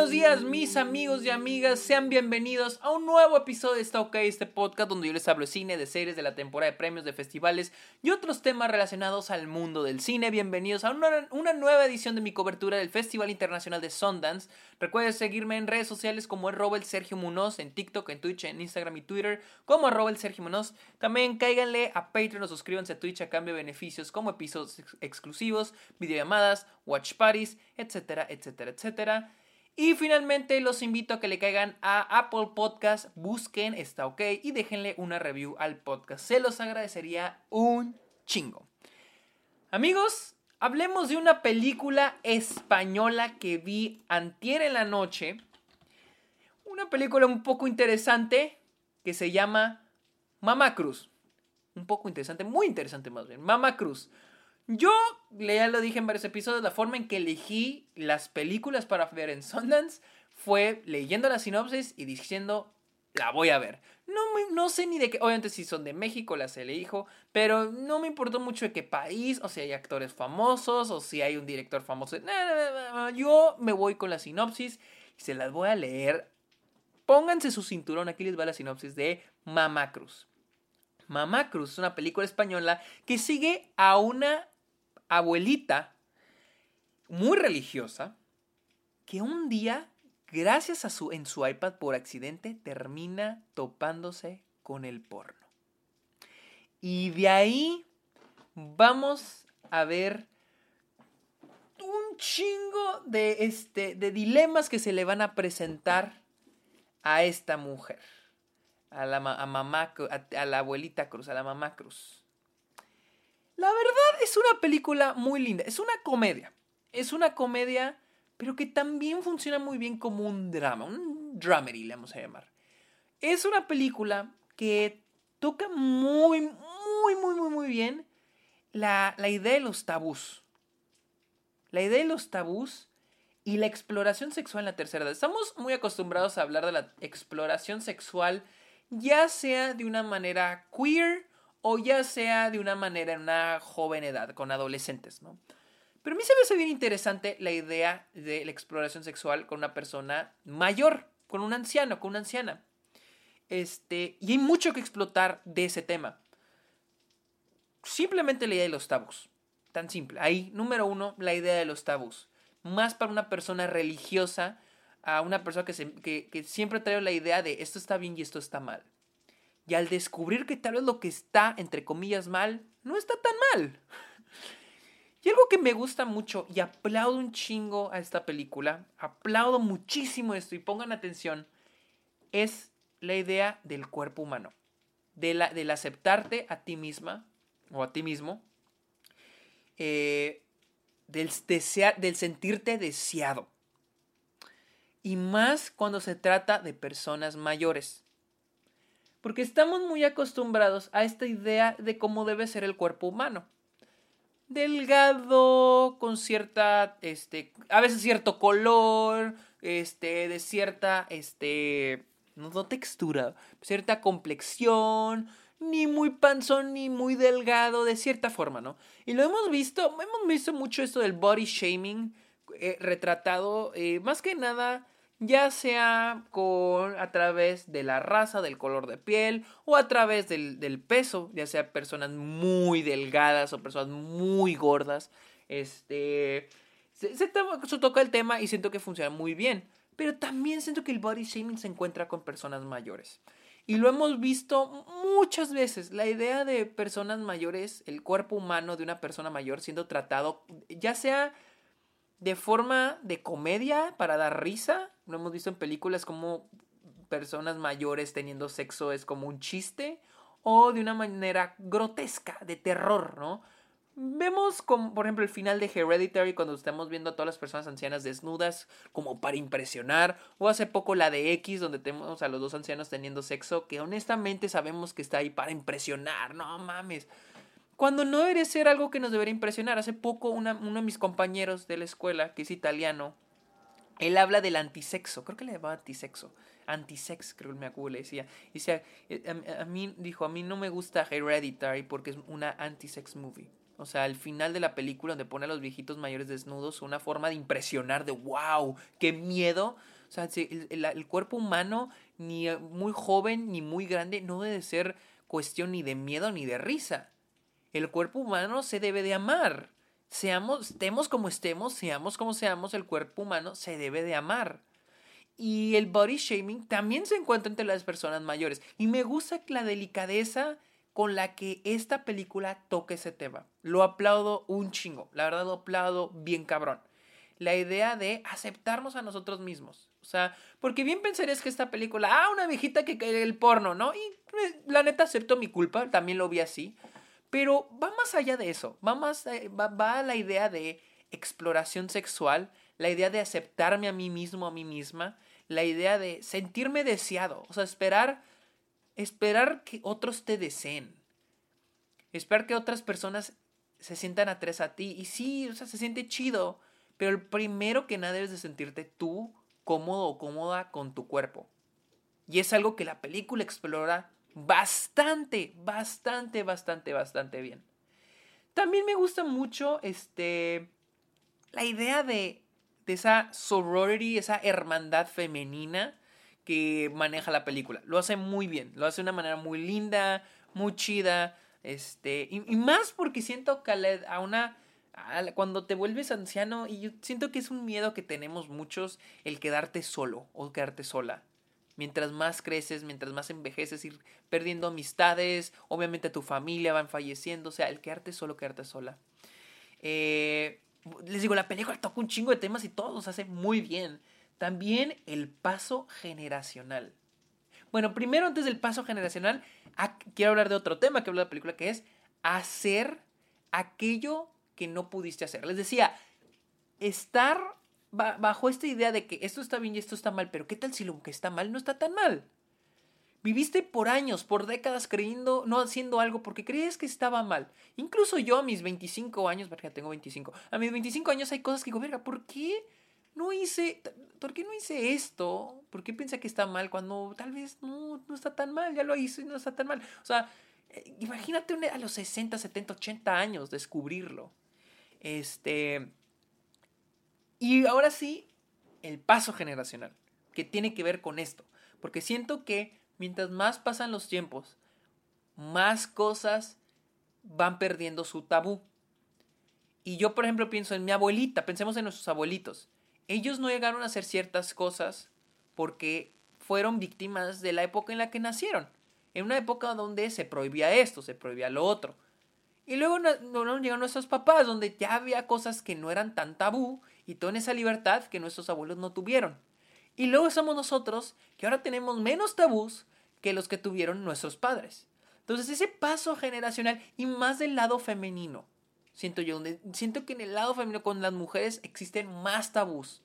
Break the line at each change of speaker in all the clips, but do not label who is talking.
buenos días, mis amigos y amigas. Sean bienvenidos a un nuevo episodio de Está OK, este podcast donde yo les hablo de cine, de series, de la temporada de premios, de festivales y otros temas relacionados al mundo del cine. Bienvenidos a una, una nueva edición de mi cobertura del Festival Internacional de Sundance. Recuerden seguirme en redes sociales como Robert Sergio Munoz, en TikTok, en Twitch, en Instagram y Twitter, como Sergio Munoz. También cáiganle a Patreon o suscríbanse a Twitch a cambio de beneficios como episodios ex- exclusivos, videollamadas, watch parties, etcétera, etcétera, etcétera. Y finalmente los invito a que le caigan a Apple Podcast, busquen Está OK y déjenle una review al podcast. Se los agradecería un chingo. Amigos, hablemos de una película española que vi antier en la noche. Una película un poco interesante que se llama Mamá Cruz. Un poco interesante, muy interesante más bien. Mamá Cruz. Yo, ya lo dije en varios episodios, la forma en que elegí las películas para ver en Sundance fue leyendo la sinopsis y diciendo, la voy a ver. No, no sé ni de qué, obviamente si son de México las elijo, pero no me importó mucho de qué país, o si hay actores famosos, o si hay un director famoso. Yo me voy con la sinopsis y se las voy a leer. Pónganse su cinturón, aquí les va la sinopsis de Mamá Cruz. Mamá Cruz es una película española que sigue a una abuelita muy religiosa que un día, gracias a su en su iPad por accidente, termina topándose con el porno. Y de ahí vamos a ver un chingo de este de dilemas que se le van a presentar a esta mujer, a la a mamá a- a la abuelita Cruz, a la mamá Cruz. La verdad es una película muy linda. Es una comedia. Es una comedia, pero que también funciona muy bien como un drama. Un dramedy, le vamos a llamar. Es una película que toca muy, muy, muy, muy, muy bien la, la idea de los tabús. La idea de los tabús y la exploración sexual en la tercera edad. Estamos muy acostumbrados a hablar de la exploración sexual, ya sea de una manera queer o ya sea de una manera en una joven edad, con adolescentes, ¿no? Pero a mí se me hace bien interesante la idea de la exploración sexual con una persona mayor, con un anciano, con una anciana. Este, y hay mucho que explotar de ese tema. Simplemente la idea de los tabús. Tan simple. Ahí, número uno, la idea de los tabús. Más para una persona religiosa, a una persona que, se- que, que siempre trae la idea de esto está bien y esto está mal. Y al descubrir que tal vez lo que está, entre comillas, mal, no está tan mal. Y algo que me gusta mucho y aplaudo un chingo a esta película, aplaudo muchísimo esto y pongan atención, es la idea del cuerpo humano. De la, del aceptarte a ti misma o a ti mismo. eh, del, del sentirte deseado. Y más cuando se trata de personas mayores. Porque estamos muy acostumbrados a esta idea de cómo debe ser el cuerpo humano. Delgado, con cierta, este, a veces cierto color, este, de cierta, este, no, no textura, cierta complexión, ni muy panzón ni muy delgado, de cierta forma, ¿no? Y lo hemos visto, hemos visto mucho esto del body shaming eh, retratado, eh, más que nada, ya sea con a través de la raza, del color de piel o a través del, del peso, ya sea personas muy delgadas o personas muy gordas. Este se, se to- se toca el tema y siento que funciona muy bien, pero también siento que el body shaming se encuentra con personas mayores. Y lo hemos visto muchas veces, la idea de personas mayores, el cuerpo humano de una persona mayor siendo tratado, ya sea de forma de comedia para dar risa. Lo hemos visto en películas como personas mayores teniendo sexo es como un chiste. O de una manera grotesca, de terror, ¿no? Vemos, como, por ejemplo, el final de Hereditary cuando estamos viendo a todas las personas ancianas desnudas como para impresionar. O hace poco la de X donde tenemos a los dos ancianos teniendo sexo que honestamente sabemos que está ahí para impresionar. No mames. Cuando no debería ser algo que nos debería impresionar. Hace poco uno de mis compañeros de la escuela, que es italiano, él habla del antisexo. Creo que le llamaba antisexo. Antisex, creo que me acuerdo, le decía. Dice, eh, a, a mí, dijo, a mí no me gusta Hereditary porque es una antisex movie. O sea, al final de la película donde pone a los viejitos mayores desnudos, una forma de impresionar, de wow, qué miedo. O sea, el, el, cuerpo humano, ni muy joven ni muy grande, no debe ser cuestión ni de miedo ni de risa. El cuerpo humano se debe de amar. Seamos, estemos como estemos, seamos como seamos, el cuerpo humano se debe de amar. Y el body shaming también se encuentra entre las personas mayores. Y me gusta la delicadeza con la que esta película toca ese tema. Lo aplaudo un chingo. La verdad lo aplaudo bien cabrón. La idea de aceptarnos a nosotros mismos. O sea, porque bien pensarías que esta película, ah, una viejita que cae el porno, ¿no? Y pues, la neta acepto mi culpa, también lo vi así. Pero va más allá de eso. Va, más, eh, va, a la idea de exploración sexual, la idea de aceptarme a mí mismo, a mí misma, la idea de sentirme deseado. O sea, esperar Esperar que otros te deseen. Esperar que otras personas se sientan atrás a ti. Y sí, o sea, se siente chido. Pero el primero que nada debes de sentirte tú cómodo o cómoda con tu cuerpo. Y es algo que la película explora bastante, bastante, bastante, bastante bien. También me gusta mucho este, la idea de, de esa sorority, esa hermandad femenina que maneja la película. Lo hace muy bien, lo hace de una manera muy linda, muy chida. Este, y, más porque siento que a una cuando te vuelves anciano y yo siento que es un miedo que tenemos muchos el quedarte solo o quedarte sola. Mientras más creces, mientras más envejeces, ir perdiendo amistades, obviamente tu familia van falleciendo, o sea, el quedarte solo, quedarte sola. Eh, les digo, la película toca un chingo de temas y todos los hace muy bien. También el paso generacional. Bueno, primero antes del paso generacional, quiero hablar de otro tema que habla la película, que es hacer aquello que no pudiste hacer. Les decía, estar bajo esta idea de que esto está bien y esto está mal, pero ¿qué tal si lo que está mal no está tan mal? Viviste por años, por décadas creyendo, no haciendo algo porque creías que estaba mal. Incluso yo a mis 25 años, porque tengo 25, a mis 25 años hay cosas que digo, ¿por qué no hice, ¿por qué no hice esto? ¿Por qué piensa que está mal cuando tal vez no, no está tan mal? Ya lo hice y no está tan mal. O sea, eh, imagínate a los 60, 70, 80 años descubrirlo. Este. Y ahora sí, el paso generacional, que tiene que ver con esto. Porque siento que mientras más pasan los tiempos, más cosas van perdiendo su tabú. Y yo, por ejemplo, pienso en mi abuelita, pensemos en nuestros abuelitos ellos no llegaron a hacer ciertas cosas porque fueron víctimas de la época en la que nacieron. En una época donde se prohibía esto, se prohibía lo otro. Y luego no, llegaron nuestros papás, donde ya había cosas que no eran tan tabú y toda esa libertad que nuestros abuelos no tuvieron. Y luego somos nosotros que ahora tenemos menos tabús que los que tuvieron nuestros padres. Entonces ese paso generacional y más del lado femenino siento yo, siento que en el lado femenino con las mujeres existen más tabús.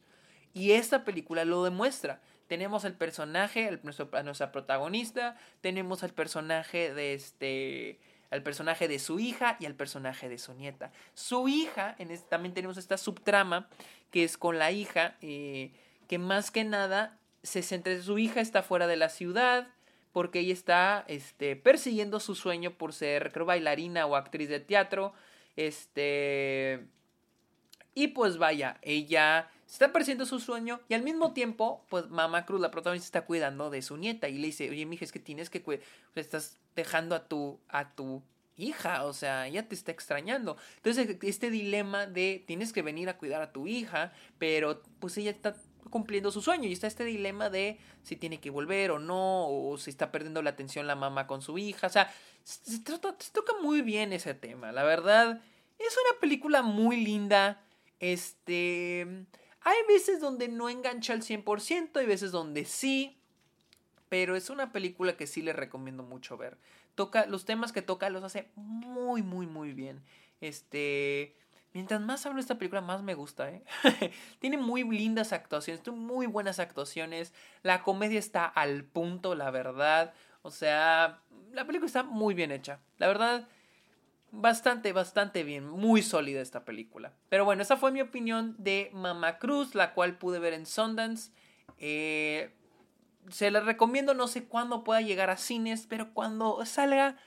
Y esta película lo demuestra. Tenemos el personaje, el, nuestro, nuestra protagonista, tenemos al personaje de este al personaje de su hija y al personaje de su nieta. Su hija, en también tenemos esta subtrama que es con la hija, eh, que más que nada se centra, su hija está fuera de la ciudad porque ella está este, persiguiendo su sueño por ser, creo, bailarina o actriz de teatro. Este. Y pues vaya, ella está persiguiendo su sueño y al mismo tiempo, pues Mamá Cruz, la protagonista, está cuidando de su nieta y le dice, oye, mija, es que tienes que cuidar, estás dejando a tu, a tu hija, o sea, ella te está extrañando. Entonces, este dilema de tienes que venir a cuidar a tu hija, pero pues ella está cumpliendo su sueño y está este dilema de si tiene que volver o no, o si está perdiendo la atención la mamá con su hija, o sea, se, toca muy bien ese tema, la verdad, es una película muy linda, este, hay veces donde no engancha al 100%, hay veces donde sí, pero es una película que sí le recomiendo mucho ver. Toca, los temas que toca los hace muy, muy, muy bien. Este, Mientras más hablo de esta película, más me gusta, ¿eh? Tiene muy lindas actuaciones, muy buenas actuaciones. La comedia está al punto, la verdad. O sea, la película está muy bien hecha. La verdad, bastante, bastante bien. Muy sólida esta película. Pero bueno, esa fue mi opinión de Mama Cruz, la cual pude ver en Sundance. Eh, se la recomiendo, no sé cuándo pueda llegar a cines, pero cuando salga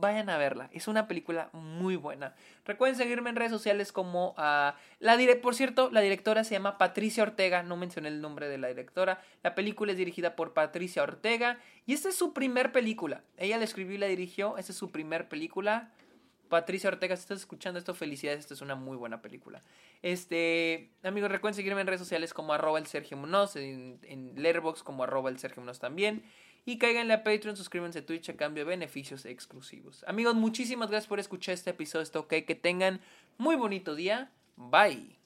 vayan a verla. Es una película muy buena. Recuerden seguirme en redes sociales como a la por cierto, la directora se llama Patricia Ortega, no mencioné el nombre de la directora. La película es dirigida por Patricia Ortega y esta es su primer película. Ella la escribió y la dirigió, esta es su primer película. Patricia Ortega, si estás escuchando esto, felicidades, esta es una muy buena película. Este, amigos, recuerden seguirme en redes sociales como arroba el Sergio Munoz, en, en Letterboxd como arroba el Sergio Munoz también. Y cáiganle a Patreon, suscríbanse a Twitch a cambio de beneficios exclusivos. Amigos, muchísimas gracias por escuchar este episodio. Está ok. Que tengan muy bonito día. Bye.